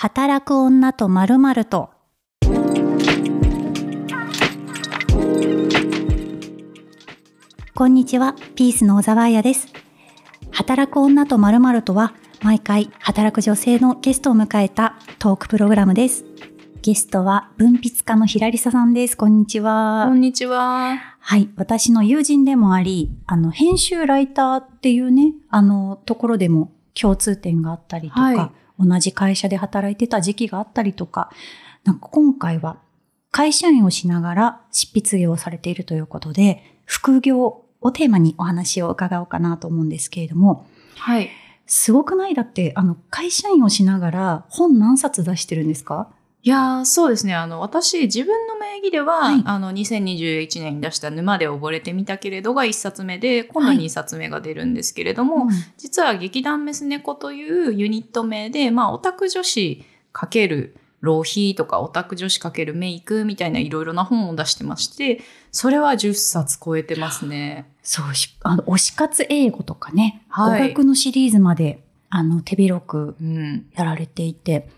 働く女と〇〇と。こんにちは、ピースの小沢彩です。働く女と〇〇とは、毎回働く女性のゲストを迎えたトークプログラムです。ゲストは文筆家のひらりささんです。こんにちは。こんにちは。はい。私の友人でもあり、あの、編集ライターっていうね、あの、ところでも共通点があったりとか、はい同じ会社で働いてた時期があったりとか、なんか今回は会社員をしながら執筆業をされているということで、副業をテーマにお話を伺おうかなと思うんですけれども、はい。すごくない？だって、あの、会社員をしながら本何冊出してるんですか？いやーそうですね。あの、私、自分の名義では、はいあの、2021年に出した沼で溺れてみたけれどが1冊目で、今度はい2冊目が出るんですけれども、うん実は劇団メス猫というユニット名で、まあ、オタク女子かける浪費とかオタク女子かけるメイクみたいないろいろな本を出してまして、それは10冊超えてますね。そうし、あの、推し活英語とかね、はい語学のシリーズまで、あの、手広くうん。やられていて、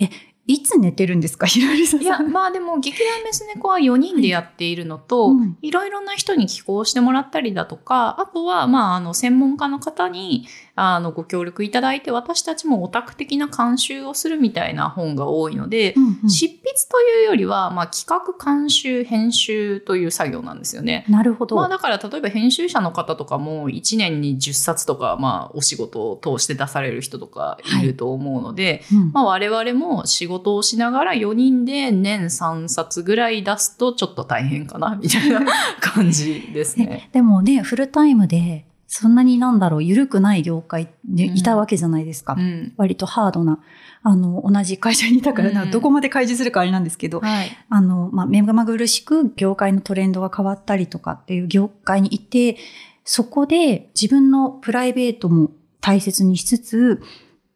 え、いつ寝てるんですか、ひらりさん。いや、まあでも劇団メス猫は4人でやっているのと、はいろいろな人に寄稿してもらったりだとか、あとは、まあ、あの、専門家の方に、あの、ご協力いただいて、私たちもオタク的な監修をするみたいな本が多いので、うんうん執筆というよりは、まあ、企画、監修、編集という作業なんですよね。なるほど。まあだから例えば編集者の方とかも1年に10冊とかまあお仕事を通して出される人とかいると思うので、うんまあ我々も仕事をしながら4人で年3冊ぐらい出すとちょっと大変かなみたいな感じですね。でもね、フルタイムで、そんなになんだろう、緩くない業界でうんいたわけじゃないですか。うん。割とハードな、あの、同じ会社にいたから、どこまで開示するかあれなんですけど、はい。あの、まあ、目まぐるしく業界のトレンドが変わったりとかっていう業界にいて、そこで自分のプライベートも大切にしつつ、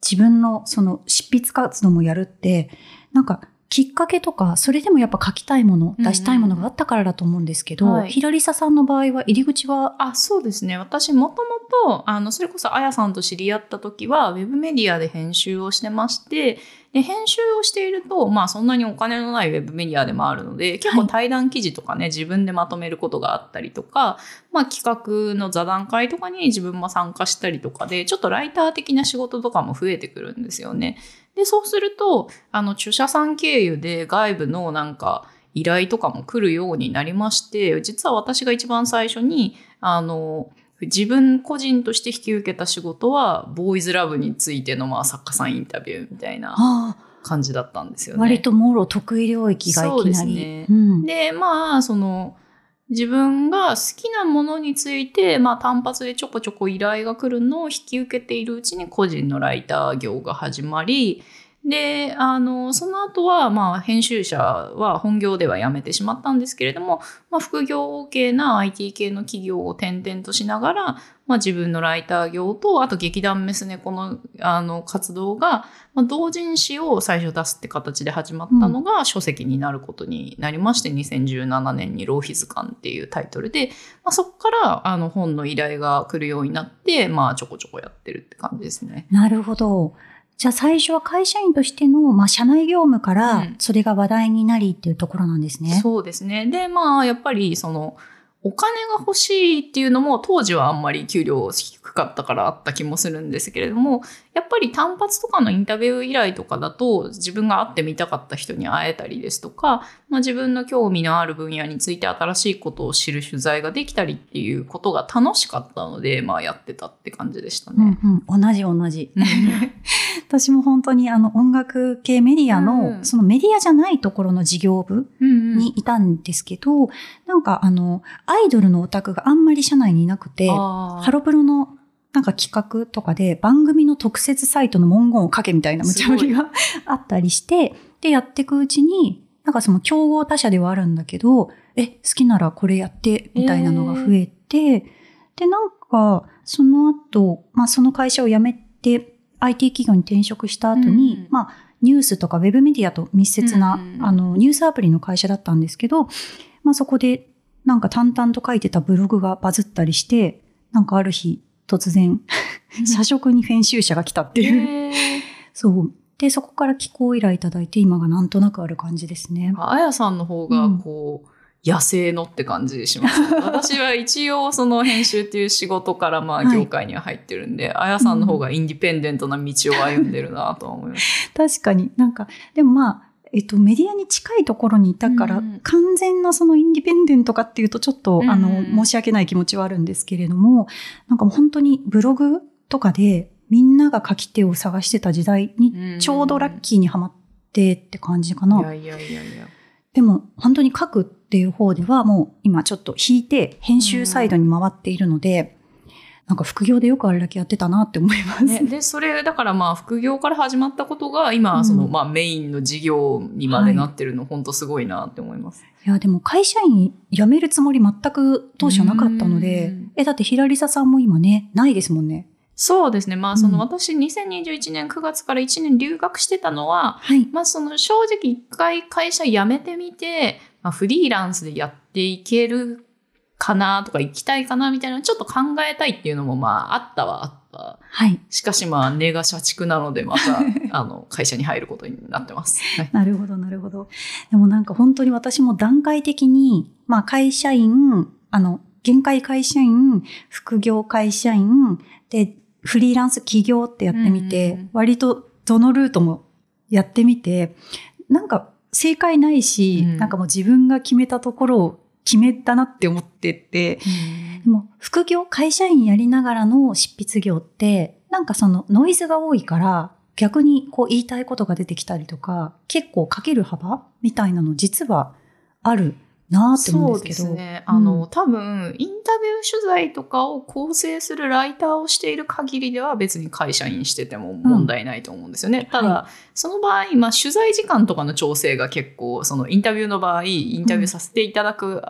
自分のその執筆活動もやるって、なんかきっかけとか、それでもやっぱ書きたいもの、うん出したいものがあったからだと思うんですけど、はいひらりささんの場合は入り口は、あ、そうですね。私もともと、あの、それこそあやさんと知り合った時は、ウェブメディアで編集をしてまして、で、編集をしていると、まあそんなにお金のないウェブメディアでもあるので、結構対談記事とかね、自分でまとめることがあったりとか、まあ企画の座談会とかに自分も参加したりとかで、ちょっとライター的な仕事とかも増えてくるんですよね。で、そうすると、あの、著者さん経由で外部のなんか、依頼とかも来るようになりまして、実は私が一番最初に、あの、自分個人として引き受けた仕事は、ボーイズラブについてのまあ作家さんインタビューみたいなあ感じだったんですよね。割ともろ得意領域がいそうきなり。ですねうんで、まあ、その、自分が好きなものについて、まあ、単発でちょこちょこ依頼が来るのを引き受けているうちに個人のライター業が始まり、で、あの、その後は、まあ、編集者は本業では辞めてしまったんですけれども、まあ、副業系な IT 系の企業を転々としながら、まあ、自分のライター業と、あと劇団メス猫の、あの、活動が、まあ、同人誌を最初出すって形で始まったのが書籍になることになりまして、2017年に浪費図鑑っていうタイトルで、まあ、そこからあの本の依頼が来るようになって、まあちょこちょこやってるって感じですね。なるほど。じゃあ最初は会社員としての、まあ、社内業務かうらんそれが話題になりっていうところなんですね。そうですね。で、まあやっぱりその、お金が欲しいっていうのも当時はあんまり給料低かったからあった気もするんですけれども、やっぱり単発とかのインタビュー依頼とかだと自分が会ってみたかった人に会えたりですとか、まあ、自分の興味のある分野について新しいことを知る取材ができたりっていうことが楽しかったので、まあやってたって感じでしたね。うんうん、同じ同じ。う ん私も本当にあの音楽系メディアの、うんそのメディアじゃないところの事業部うんにいたんですけど、なんかあの、アイドルのオタクがあんまり社内にいなくて、ハロプロのなんか企画とかで番組の特設サイトの文言を書けみたいな無茶ぶりがあったりして、で、やっていくうちに、なんかその競合他社ではあるんだけど、え、好きならこれやって、みたいなのが増えて、で、なんか、その後、まあその会社を辞めて、IT 企業に転職した後に、うんまあ、ニュースとかウェブメディアと密接な、うん。あの、ニュースアプリの会社だったんですけど、まあそこで、なんか淡々と書いてたブログがバズったりして、なんかある日、突然、社食に編集者が来たっていう。そう。で、そこから寄稿依頼いただいて、今がなんとなくある感じですね。あやさんの方が、こう、野生のって感じします。私は一応その編集っていう仕事からまあ業界には入ってるんで、あやさんの方がインディペンデントな道を歩んでるなと思います。確かになんか、でもまあ、えっと、メディアに近いところにいたから、うん完全なそのインディペンデントかっていうとちょっと、うんあの、申し訳ない気持ちはあるんですけれども、なんか本当にブログとかでみんなが書き手を探してた時代にちょうどラッキーにはまってって感じかな。いやいやいやいや。でも本当に書くっていう方ではもう今ちょっと引いて編集サイドに回っているので、なんか副業でよくあれだけやってたなって思います。ね、で、それ、だからまあ、副業から始まったことが、今、その、うんまあ、メインの事業にまでなってるの、本当すごいなって思います。いや、でも会社員辞めるつもり全く当初なかったのでうん、え、だってヒラリサさんも今ね、ないですもんね。そうですね。まあ、その、うん私、2021年9月から1年留学してたのは、はい。まあ、その、正直一回会社辞めてみて、まあ、フリーランスでやっていけるかなとか、行きたいかなみたいな、ちょっと考えたいっていうのも、まあ、あったはあった。はい。しかし、まあ、根が社畜なので、また、あの、会社に入ることになってます。はいなるほど、なるほど。でもなんか本当に私も段階的に、まあ会社員、あの、限界会社員、副業会社員、で、フリーランス企業ってやってみて、うん割とどのルートもやってみて、なんか正解ないし、うんなんかもう自分が決めたところを決めたなって思ってて、でも副業、会社員やりながらの執筆業って、なんかそのノイズが多いから、逆にこう言いたいことが出てきたりとか、結構かける幅みたいなの実はあるなって思うんですけど。そうですね。うんあの、多分、インタビュー取材とかを構成するライターをしている限りでは別に会社員してても問題ないと思うんですよね。ただ、はその場合、まあ、取材時間とかの調整が結構、そのインタビューの場合、インタビューさせていただく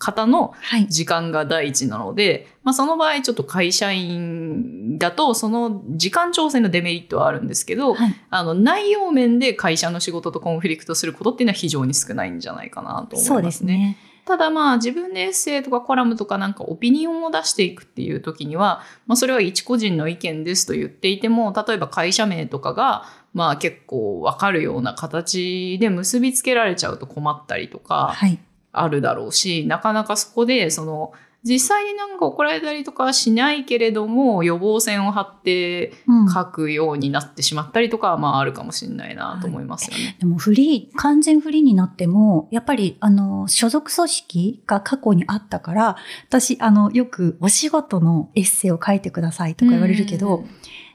方のはい。時間が第一なので、まあ、その場合、ちょっと会社員だと、その時間調整のデメリットはあるんですけど、はい。あの、内容面で会社の仕事とコンフリクトすることっていうのは非常に少ないんじゃないかなと思いますね。ただまあ自分でエッセイとかコラムとかなんかオピニオンを出していくっていう時には、まあそれは一個人の意見ですと言っていても、例えば会社名とかがまあ結構わかるような形で結びつけられちゃうと困ったりとかはい。あるだろうし、なかなかそこでその実際になんか怒られたりとかはしないけれども予防線を張ってうん。書くようになってしまったりとかはまああるかもしれないなと思いますよね。でもフリー、完全フリーになっても、やっぱり、あの、所属組織が過去にあったから、私、あの、よくお仕事のエッセイを書いてくださいとか言われるけど、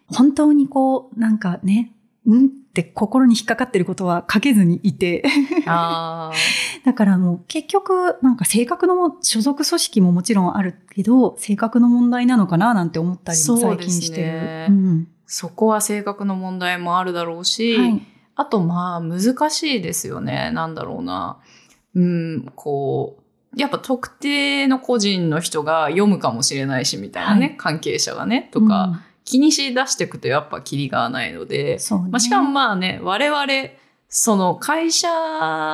本当にこう、なんかね、うんって心に引っかかってることは書けずにいて。だからもう結局、なんか性格のも、所属組織ももちろんあるけど、性格の問題なのかななんて思ったりも最近してる。そうですねうんそこは性格の問題もあるだろうし、はい。あとまあ難しいですよね。なんだろうな。うん、こう、やっぱ特定の個人の人が読むかもしれないしみたいなね、はい関係者がね、とか、気にし出していくとやっぱキリがないのうでん、そうね。まあ、しかもまあね、我々、その会社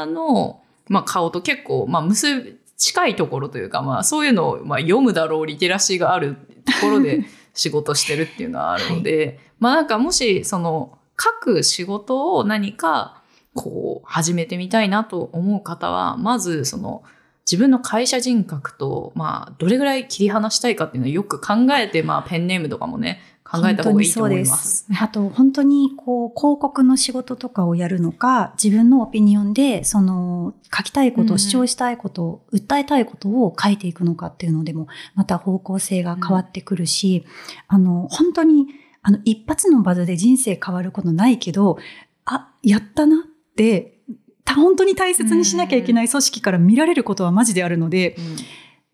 の、まあ、顔と結構、まあ、結び、近いところというか、まあ、そういうのを、まあ、読むだろうリテラシーがあるところで 仕事してるっていうのはあるので、まあ、なんかもし、その、書く仕事を何か、こう、始めてみたいなと思う方は、まず、その、自分の会社人格と、まあ、どれぐらい切り離したいかっていうのをよく考えて、まあ、ペンネームとかもね、考えた方がいいと思います。あと、本当に、こう、広告の仕事とかをやるのか、自分のオピニオンで、その、書きたいこと、うん。主張したいこと、訴えたいことを書いていくのかっていうのでも、また方向性が変わってくるし、あの、本当に、あの、一発のバズで人生変わることないけど、あ、やったなって、た本当に大切にしなきゃいけない組織から見られることはマジであるので、うん。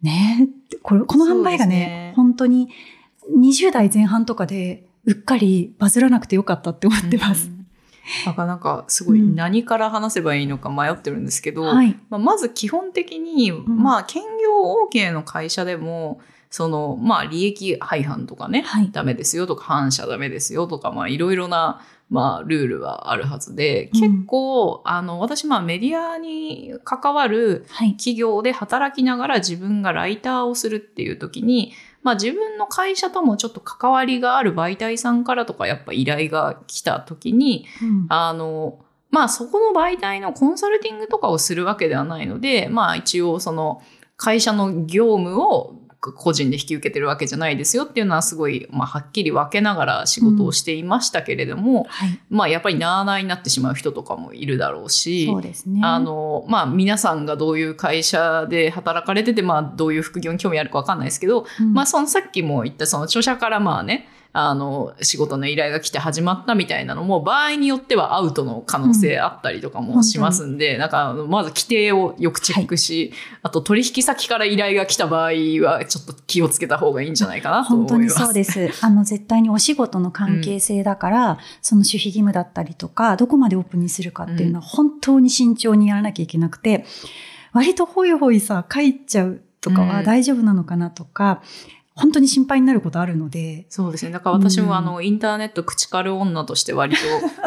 ねえ、これ、この販売がね、ね。本当に20代前半とかでうっかりバズらなくてよかったって思ってます。うんだからなんかすごいうん何から話せばいいのか迷ってるんですけど、はい。まあ、まず基本的に、まあ兼業 OK の会社でもそのまあ利益廃反とかね、はい。ダメですよとか反社ダメですよとかまあいろいろなまあ、ルールはあるはずで、うん結構、あの、私、まあ、メディアに関わるはい。企業で働きながら自分がライターをするっていう時に、まあ自分の会社ともちょっと関わりがある媒体さんからとかやっぱ依頼が来た時に、うん。あの、まあそこの媒体のコンサルティングとかをするわけではないので、まあ一応その会社の業務を個人で引き受けてるわけじゃないですよっていうのはすごい、まあはっきり分けながら仕事をしていましたけれども、はい。まあやっぱりなあなあになってしまう人とかもいるだろうし。あの、まあ、皆さんがどういう会社で働かれてて、まあ、どういう副業に興味あるかわかんないですけど、うん、まあ、そのさっきも言った、その著者からまあね、あの、仕事の依頼が来て始まったみたいなのも、場合によってはアウトの可能性あったりとかもしますんで、なんか、まず規定をよくチェックし、あと取引先から依頼が来た場合は、ちょっと気をつけた方がいいんじゃないかなと思います。本当にそうです。あの、絶対にお仕事の関係性だから、その守秘義務だったりとか、どこまでオープンにするかっていうのは本当に慎重にやらなきゃいけなくて、割とホイホイさ、書いちゃうとかうん。は大丈夫なのかなとか、本当に心配になることあるので、そうですね。だから私うんもあの、インターネット口軽女として割と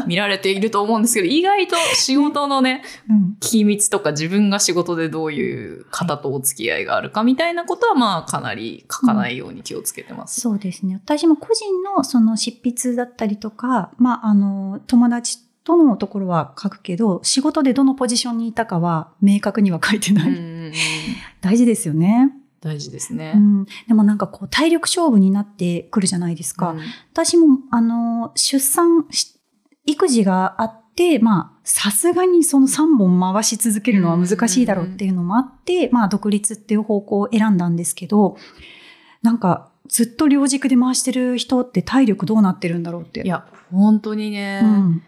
見られていると思うんですけど、意外と仕事のね、うん。機密とか自分が仕事でどういう方とお付き合いがあるかみたいなことはまあかなり書かないように気をつけてます。そうですね。私も個人のその執筆だったりとか、まあ、あの、友達とのところは書くけど、仕事でどのポジションにいたかは明確には書いてない。うんうんうん 大事ですよね。大事ですねう。ん。でもなんかこう体力勝負になってくるじゃないですか。うん私も、あの、出産し、育児があって、まあ、さすがにその3本回し続けるのは難しいだろうっていうのもあって、まあ、独立っていう方向を選んだんですけど、なんか、ずっと両軸で回してる人って体力どうなってるんだろうって。いや、本当にね、うん。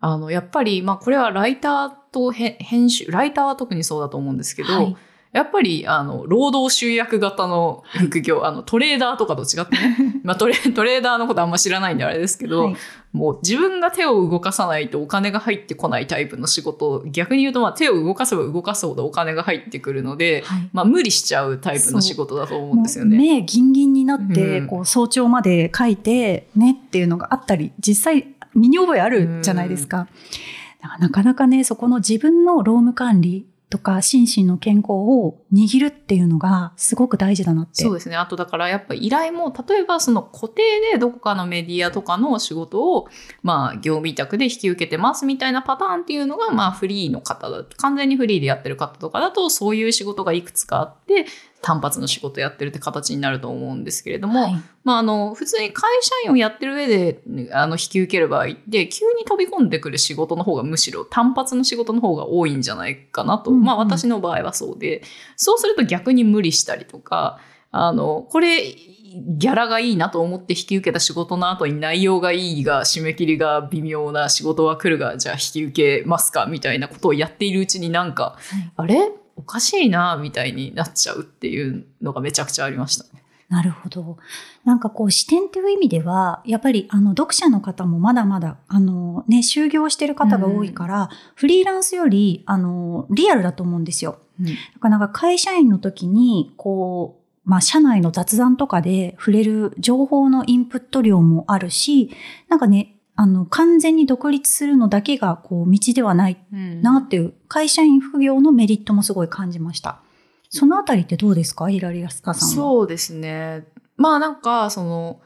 あの、やっぱり、まあこれはライターとへ編集、ライターは特にそうだと思うんですけど、はいやっぱり、あの、労働集約型の副業、あの、トレーダーとかと違ってね、まあトレ、トレーダーのことあんま知らないんであれですけど、はい。もう自分が手を動かさないとお金が入ってこないタイプの仕事、逆に言うとまあ手を動かせば動かすほどお金が入ってくるので、はい。まあ無理しちゃうタイプの仕事だと思うんですよね。目ギンギンになって、うんこう早朝まで書いてねっていうのがあったり、実際身に覚えあるじゃないですか。なかなかね、そこの自分の労務管理とか心身の健康を握るっていうのがすごく大事だなって。そうですね。あとだからやっぱ依頼も、例えばその固定でどこかのメディアとかの仕事を、まあ業務委託で引き受けてますみたいなパターンっていうのが、まあフリーの方だ完全にフリーでやってる方とかだと、そういう仕事がいくつかあって、単発の仕事やってるって形になると思うんですけれども、はいまあ、あの、普通に会社員をやってる上で、あの、引き受ける場合って、急に飛び込んでくる仕事の方がむしろ単発の仕事の方が多いんじゃないかなと。うんうんまあ、私の場合はそうで、そうすると逆に無理したりとか、あの、これ、ギャラがいいなと思って引き受けた仕事の後に内容がいいが、締め切りが微妙な仕事は来るが、じゃあ引き受けますかみたいなことをやっているうちになんか、はいあれ？おかしいなみたいになっちゃうっていうのがめちゃくちゃありましたね。なるほど。なんかこう視点という意味では、やっぱりあの読者の方もまだまだ、あのね、就業してる方が多いから、フリーランスより、あの、リアルだと思うんですよ。だからなんか会社員の時に、こう、まあ社内の雑談とかで触れる情報のインプット量もあるし、なんかね、あの、完全に独立するのだけが、こう、道ではないうんなっていう、会社員副業のメリットもすごい感じました。そのあたりってどうですか？ヒラリアスカさんは。そうですね。まあなんか、その、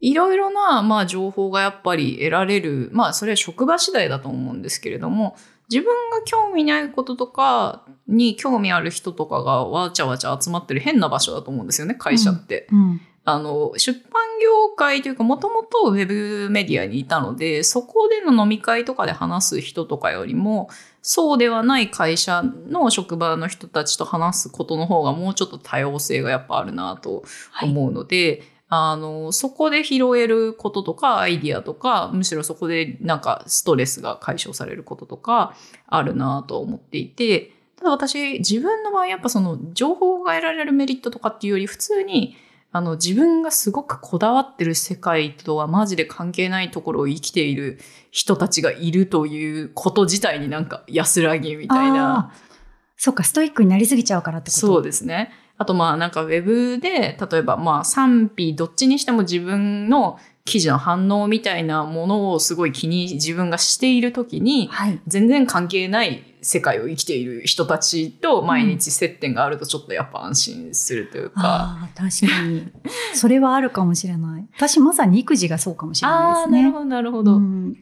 いろいろな、まあ情報がやっぱり得られる、まあそれは職場次第だと思うんですけれども、自分が興味ないこととかに興味ある人とかがわちゃわちゃ集まってる変な場所だと思うんですよね、会社って。うん。あの、出版業界というか、もともとウェブメディアにいたので、そこでの飲み会とかで話す人とかよりも、そうではない会社の職場の人たちと話すことの方がもうちょっと多様性がやっぱあるなとはい。思うので、あの、そこで拾えることとか、アイディアとか、むしろそこでなんかストレスが解消されることとか、あるなと思っていて、ただ私、自分の場合やっぱその情報が得られるメリットとかっていうより、普通に、あの、自分がすごくこだわってる世界とはマジで関係ないところを生きている人たちがいるということ自体になんか安らぎみたいな。そうか、ストイックになりすぎちゃうからってこと？そうですね。あとまあなんかウェブで、例えばまあ賛否どっちにしても自分の記事の反応みたいなものをすごい気に自分がしている時に、はい。全然関係ない世界を生きている人たちと毎日接点があるとちょっとやっぱ安心するというか。ああ、確かに。それはあるかもしれない。私まさに育児がそうかもしれないですね。なるほど、なるほど。うん、で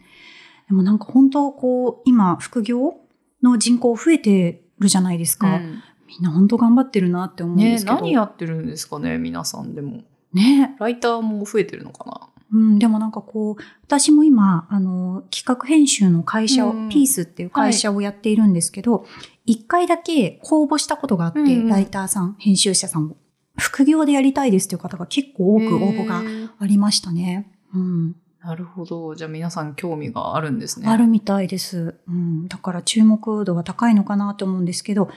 もなんか本当こう、今、副業の人口増えてるじゃないですか。うんみんな本当頑張ってるなって思うんでねすけど。何やってるんですかね、皆さんでも。ね。ライターも増えてるのかなうん、でもなんかこう、私も今、あの、企画編集の会社を、うんピースっていう会社をやっているんですけど、一、回だけ公募したことがあって、うんうんライターさん、編集者さんを。副業でやりたいですっていう方が結構多く応募がありましたね。うん。なるほど。じゃあ皆さん興味があるんですね。あるみたいです。うん。だから注目度が高いのかなと思うんですけど、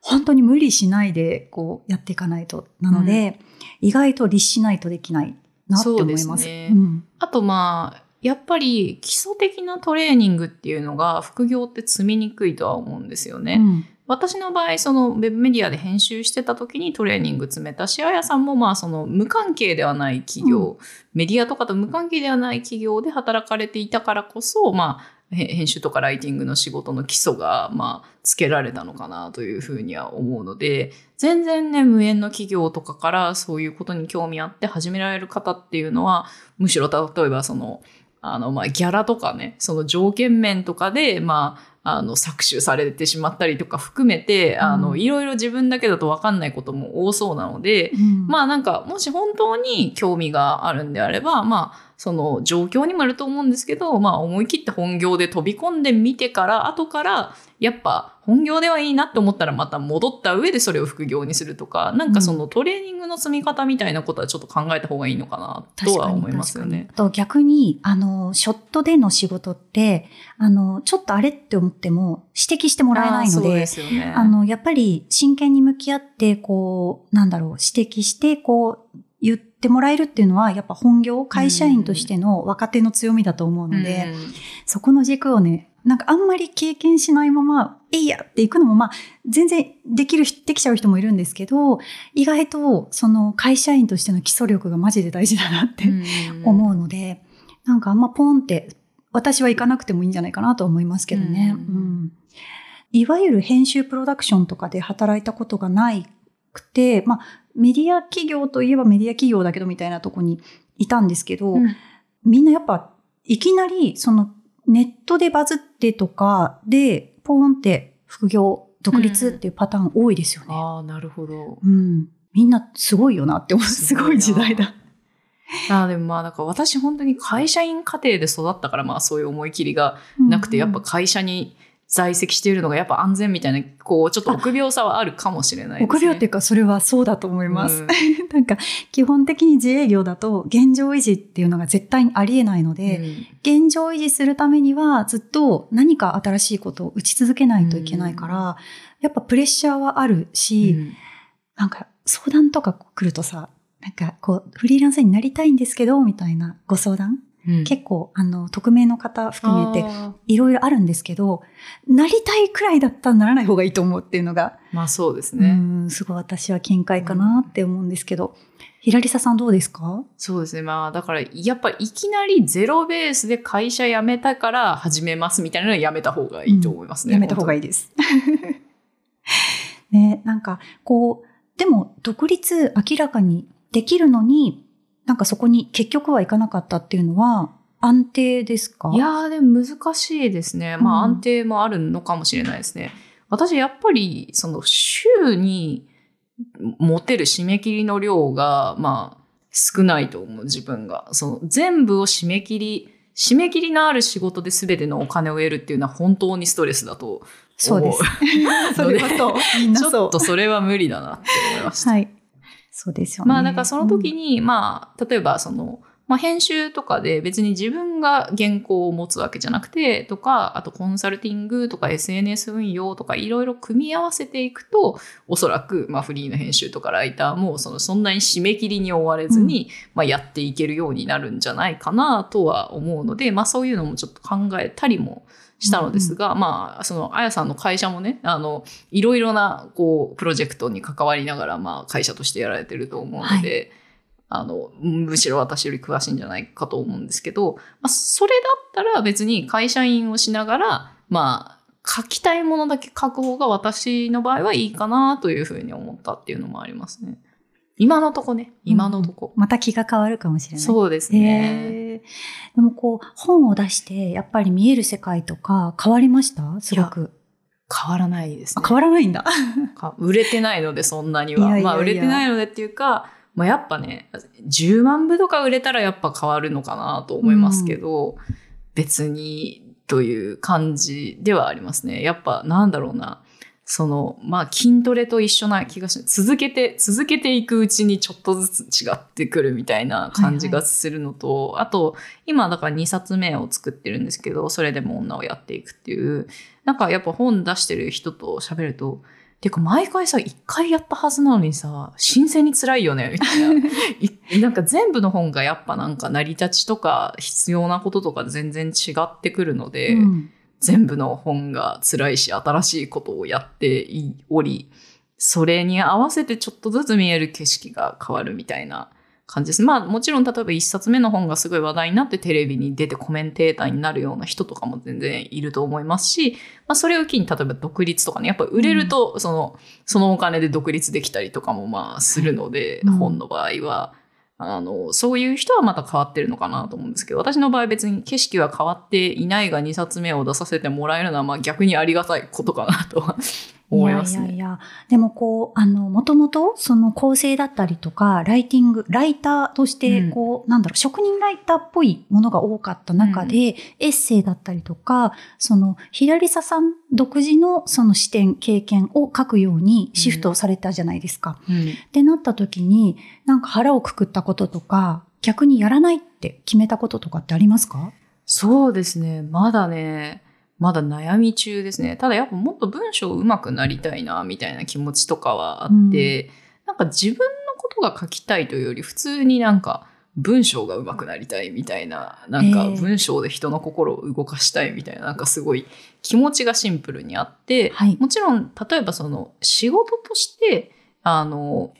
本当に無理しないでこうやっていかないと。なので、意外と律しないとできないなって思います。そうですねん。あとまあ、やっぱり基礎的なトレーニングっていうのが副業って積みにくいとは思うんですよね。うん私の場合、そのウェブメディアで編集してた時にトレーニング詰めたし、あやさんもまあその無関係ではない企業、メディアとかと無関係ではない企業で働かれていたからこそ、まあ、へ編集とかライティングの仕事の基礎が、まあ、つけられたのかなというふうには思うので、全然ね、無縁の企業とかからそういうことに興味あって始められる方っていうのは、むしろ例えばその、あの、まあ、ギャラとかね、その条件面とかで、まあ、あの、搾取されてしまったりとか含めて、あの、うん。いろいろ自分だけだと分かんないことも多そうなので、うんまあなんか、もし本当に興味があるんであれば、まあ、その状況にもよると思うんですけど、まあ思い切って本業で飛び込んでみてから、後から、やっぱ本業ではいいなって思ったらまた戻った上でそれを副業にするとか、なんかそのトレーニングの積み方みたいなことはちょっと考えた方がいいのかなとは思いますよね。と逆に、あの、ショットでの仕事って、あの、ちょっとあれって思っても指摘してもらえないのであね。あの、やっぱり真剣に向き合って、こう、なんだろう、指摘して、こう、言ってもらえるっていうのは、やっぱ本業、会社員としての若手の強みだと思うので、うん。そこの軸をね、なんかあんまり経験しないまま、えいやっていくのも、まあ、全然できる人、できちゃう人もいるんですけど、意外と、その会社員としての基礎力がマジで大事だなって思うので、なんかあんまポンって、私は行かなくてもいいんじゃないかなと思いますけどね。うん。うん。いわゆる編集プロダクションとかで働いたことがないくて、まあ、メディア企業といえばメディア企業だけどみたいなとこにいたんですけど、うんみんなやっぱ、いきなり、その、ネットでバズってとかで、ポーンって副業、独立っていうパターン多いですよね。ああ、なるほど。うん。みんなすごいよなって思う。すごい時代だ。あーでもまあ、なんか私本当に会社員家庭で育ったから、まあそういう思い切りがなくて、やっぱ会社に在籍しているのがやっぱ安全みたいな、こう、ちょっと臆病さはあるかもしれないですね。臆病っていうか、それはそうだと思います。うん なんか、基本的に自営業だと、現状維持っていうのが絶対にありえないので、うん現状維持するためには、ずっと何か新しいことを打ち続けないといけないから、やっぱプレッシャーはあるし、うんなんか相談とか来るとさ、なんかこう、フリーランスになりたいんですけど、みたいなご相談、うん結構、あの、匿名の方含めて、いろいろあるんですけど、なりたいくらいだったらならない方がいいと思うっていうのが、まあそうですうね。ん、すごい私は見解かなって思うんですけど、ひらりささんどうですか？そうですね。まあだから、やっぱいきなりゼロベースで会社辞めたから始めますみたいなのはやめた方がいいと思いますね。やめた方がいいです。ね、なんか、こう、でも、独立明らかにできるのに、なんかそこに結局はいかなかったっていうのは、安定ですか？いやーでも難しいですね。まあうん安定もあるのかもしれないですね。私やっぱりその週に持てる締め切りの量がまあ少ないと思う自分が。その全部を締め切り、締め切りのある仕事で全てのお金を得るっていうのは本当にストレスだとそうです。それはそう。みんなそう。ちょっとそれは無理だなって思いました。はい。そうですよね。まあ、だからその時に、まあ、例えばその、まあ、編集とかで別に自分が原稿を持つわけじゃなくて、とか、あとコンサルティングとか SNS 運用とかいろいろ組み合わせていくと、おそらく、まあ、フリーの編集とかライターも、その、そんなに締め切りに追われずに、まあ、やっていけるようになるんじゃないかなとは思うので、まあ、そういうのもちょっと考えたりもしたのですが、まあ、その、あやさんの会社もね、あの、いろいろな、こう、プロジェクトに関わりながら、まあ、会社としてやられてると思うので、あの、むしろ私より詳しいんじゃないかと思うんですけど、まあ、それだったら別に会社員をしながら、まあ、書きたいものだけ書く方が私の場合はいいかなというふうに思ったっていうのもありますね。今のとこね、今のとこ。また気が変わるかもしれない。そうですね。でもこう、本を出して、やっぱり見える世界とか変わりました？すごく。変わらないですね。あ変わらないんだ。か売れてないので、そんなには。いやいやいやまあ、売れてないのでっていうか、まあ、やっぱね、10万部とか売れたらやっぱ変わるのかなと思いますけど、別にという感じではありますね。やっぱ、なんだろうな。その、まあ、筋トレと一緒な気がし続けて、続けていくうちにちょっとずつ違ってくるみたいな感じがするのと、あと、今だから2冊目を作ってるんですけど、それでも女をやっていくっていう、なんかやっぱ本出してる人と喋ると、てか毎回さ、一回やったはずなのにさ、新鮮に辛いよね、みたいな。いなんか全部の本がやっぱなんか成り立ちとか必要なこととか全然違ってくるので、うん全部の本が辛いし、新しいことをやっており、それに合わせてちょっとずつ見える景色が変わるみたいな感じです。まあもちろん例えば一冊目の本がすごい話題になってテレビに出てコメンテーターになるような人とかも全然いると思いますし、まあそれを機に例えば独立とかね、やっぱ売れるとその、そのお金で独立できたりとかもまあするので、うん本の場合は。あの、そういう人はまた変わってるのかなと思うんですけど、私の場合別に景色は変わっていないが2冊目を出させてもらえるのは、まあ逆にありがたいことかなと思いますね。いやいやいや。でもこう、あの、もともと、その構成だったりとか、ライティング、ライターとして、うんこう、なんだろう、職人ライターっぽいものが多かった中で、エッセイだったりとか、その、ヒラリサさん独自のその視点、経験を書くようにシフトされたじゃないですか。うんってなった時に、なんか腹をくくったこととか、逆にやらないって決めたこととかってありますか？そうですね。まだね、まだ悩み中ですね。ただやっぱもっと文章上手くなりたいな、みたいな気持ちとかはあって、なんか自分のことが書きたいというより、普通になんか文章が上手くなりたいみたいな、なんかええ。文章で人の心を動かしたいみたいな、なんかすごい気持ちがシンプルにあって、はい。もちろん、例えばその仕事として、あの、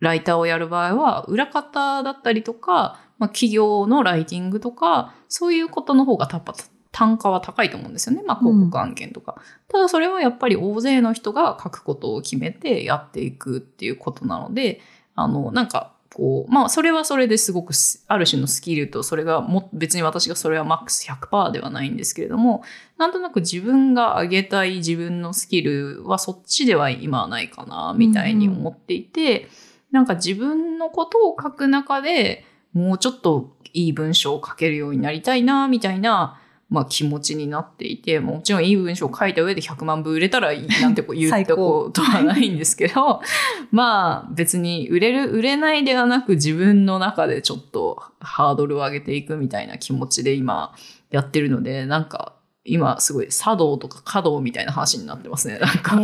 ライターをやる場合は、裏方だったりとか、まあ、企業のライティングとか、そういうことの方がやっぱ単価は高いと思うんですよね。まあ、広告案件とか。ただそれはやっぱり大勢の人が書くことを決めてやっていくっていうことなので、あの、なんか、こう、まあ、それはそれですごくす、ある種のスキルと、それがも、別に私がそれはマックス100%ではないんですけれども、なんとなく自分が上げたい自分のスキルはそっちでは今はないかな、みたいに思っていて、なんか自分のことを書く中でもうちょっといい文章を書けるようになりたいな、みたいな、まあ気持ちになっていて、もちろんいい文章を書いた上で100万部売れたらいいなんてこう言ったことはないんですけど、まあ別に売れる、売れないではなく自分の中でちょっとハードルを上げていくみたいな気持ちで今やってるので、なんか今すごい茶道とか華道みたいな話になってますね。なんか。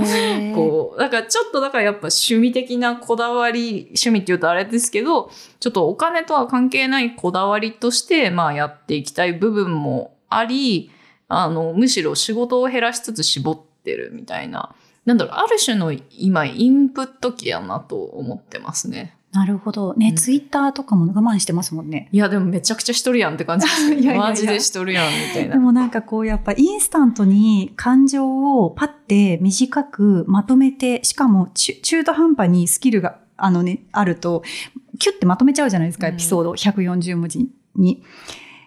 こう、だからちょっとだからやっぱ趣味的なこだわり、趣味って言うとあれですけど、ちょっとお金とは関係ないこだわりとして、まあやっていきたい部分もあり、あの、むしろ仕事を減らしつつ絞ってるみたいな、なんだろう、ある種の今インプット期やなと思ってますね。なるほど。ね、うんツイッターとかも我慢してますもんね。いや、でもめちゃくちゃしとるやんって感じです いやマジでしとるやんみたいでな。もなんかこうやっぱインスタントに感情をパッて短くまとめて、しかも中中途半端にスキルがあのね、あると、キュッてまとめちゃうじゃないですか、うんエピソード140文字に。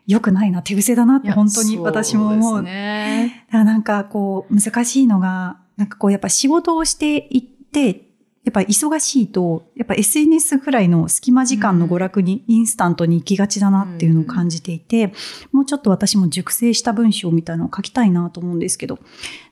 よくないな、手癖だなって本当に私も思う。そうね。だからなんかこう難しいのが、なんかこうやっぱ仕事をしていって、やっぱ忙しいと、やっぱ SNS くらいの隙間時間の娯楽にインスタントに行きがちだなっていうのを感じていて、もうちょっと私も熟成した文章みたいなのを書きたいなと思うんですけど、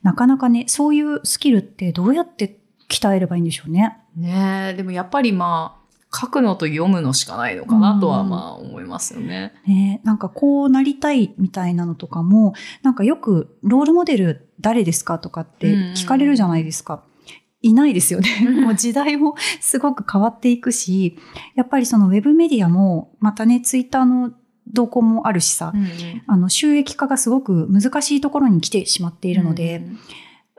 なかなかね、そういうスキルってどうやって鍛えればいいんでしょうね。ねえ、でもやっぱりまあ、書くのと読むのしかないのかなとはうんまあ思いますよね。ねなんかこうなりたいみたいなのとかも、なんかよくロールモデル誰ですかとかって聞かれるじゃないですか。いないですよね。もう時代もすごく変わっていくし、やっぱりそのウェブメディアも、またね、ツイッターの動向もあるしさ、うんあの収益化がすごく難しいところに来てしまっているので、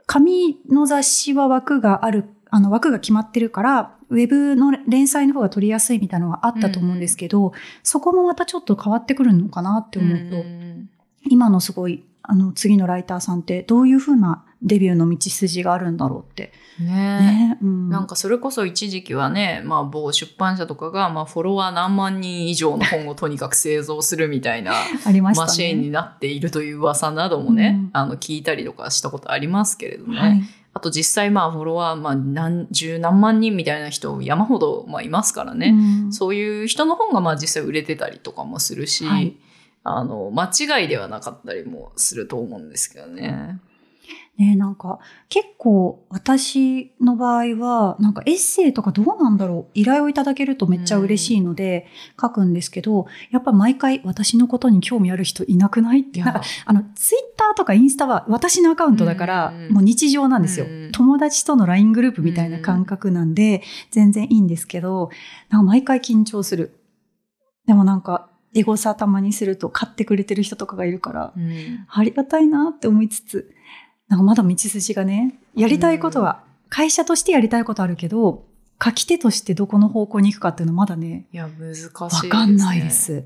紙の雑誌は枠があるあの枠が決まってるから、ウェブの連載の方が取りやすいみたいなのがあったと思うんですけど、そこもまたちょっと変わってくるのかなって思うと、ん今のすごい、あの、次のライターさんってどういうふうなデビューの道筋があるんだろうって。ねね。うん、なんかそれこそ一時期はね、まあ某出版社とかが、まあフォロワー何万人以上の本をとにかく製造するみたいな ありましたね。マシーンになっているという噂などもね、うんあの聞いたりとかしたことありますけれどね。はい。あと実際まあフォロワー、まあ何十何万人みたいな人山ほどまあいますからね。うんそういう人の本がまあ実際売れてたりとかもするし、はいあの、間違いではなかったりもすると思うんですけどね。ねなんか結構私の場合はなんかエッセイとかどうなんだろう依頼をいただけるとめっちゃ嬉しいので書くんですけど、やっぱ毎回私のことに興味ある人いなくない？ってなんかあのツイッターとかインスタは私のアカウントだからうんもう日常なんですよ、うん友達との LINE グループみたいな感覚なんで全然いいんですけどなんか毎回緊張する。でもなんかエゴサたまにすると買ってくれてる人とかがいるからうん。ありがたいなって思いつつ、なんかまだ道筋がね、やりたいことは、会社としてやりたいことあるけど、書き手としてどこの方向に行くかっていうのはまだね、いや、難しいね。わかんないで。す。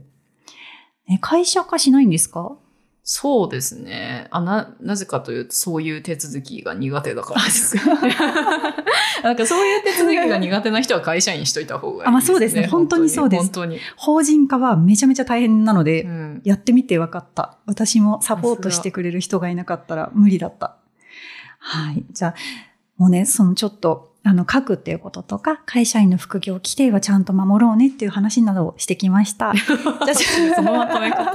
ね、会社化しないんですか？そうですね。あ、な、なぜかというと、そういう手続きが苦手だからです。なんかそういう手続きが苦手な人は会社員しといた方がいいです、ね。あまあそうですね本当にそうです本当に。法人化はめちゃめちゃ大変なので、うんやってみて分かった。私もサポートしてくれる人がいなかったら無理だった。はい。じゃあ、もうね、そのちょっと、あの、書くっていうこととか、会社員の副業規定はちゃんと守ろうねっていう話などをしてきました。じゃあそのまとめ方。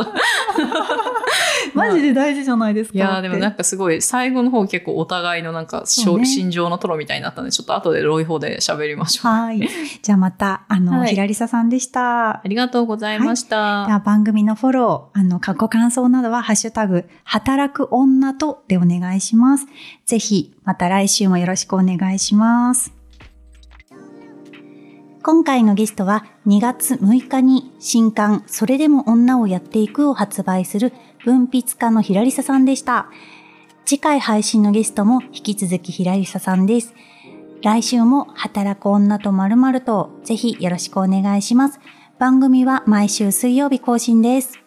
マジで大事じゃないですか。いやーでもなんか、かすごい最後の方結構お互いのなんか、ね心情のトロみたいになったんでちょっと後でロイホで喋りましょう。はい。じゃあまた、あの、はいひらりささんでしたあ。りがとうございました。じゃあ番組のフォロー、あの、ご感想などは、ハッシュタグ、働く女とでお願いします。ぜひ、また来週もよろしくお願いします。今回のゲストは2月6日に新刊それでも女をやっていくを発売する文筆家のひらりささんでした。次回配信のゲストも引き続きひらりささんです。来週も働く女とまるまるとぜひよろしくお願いします。番組は毎週水曜日更新です。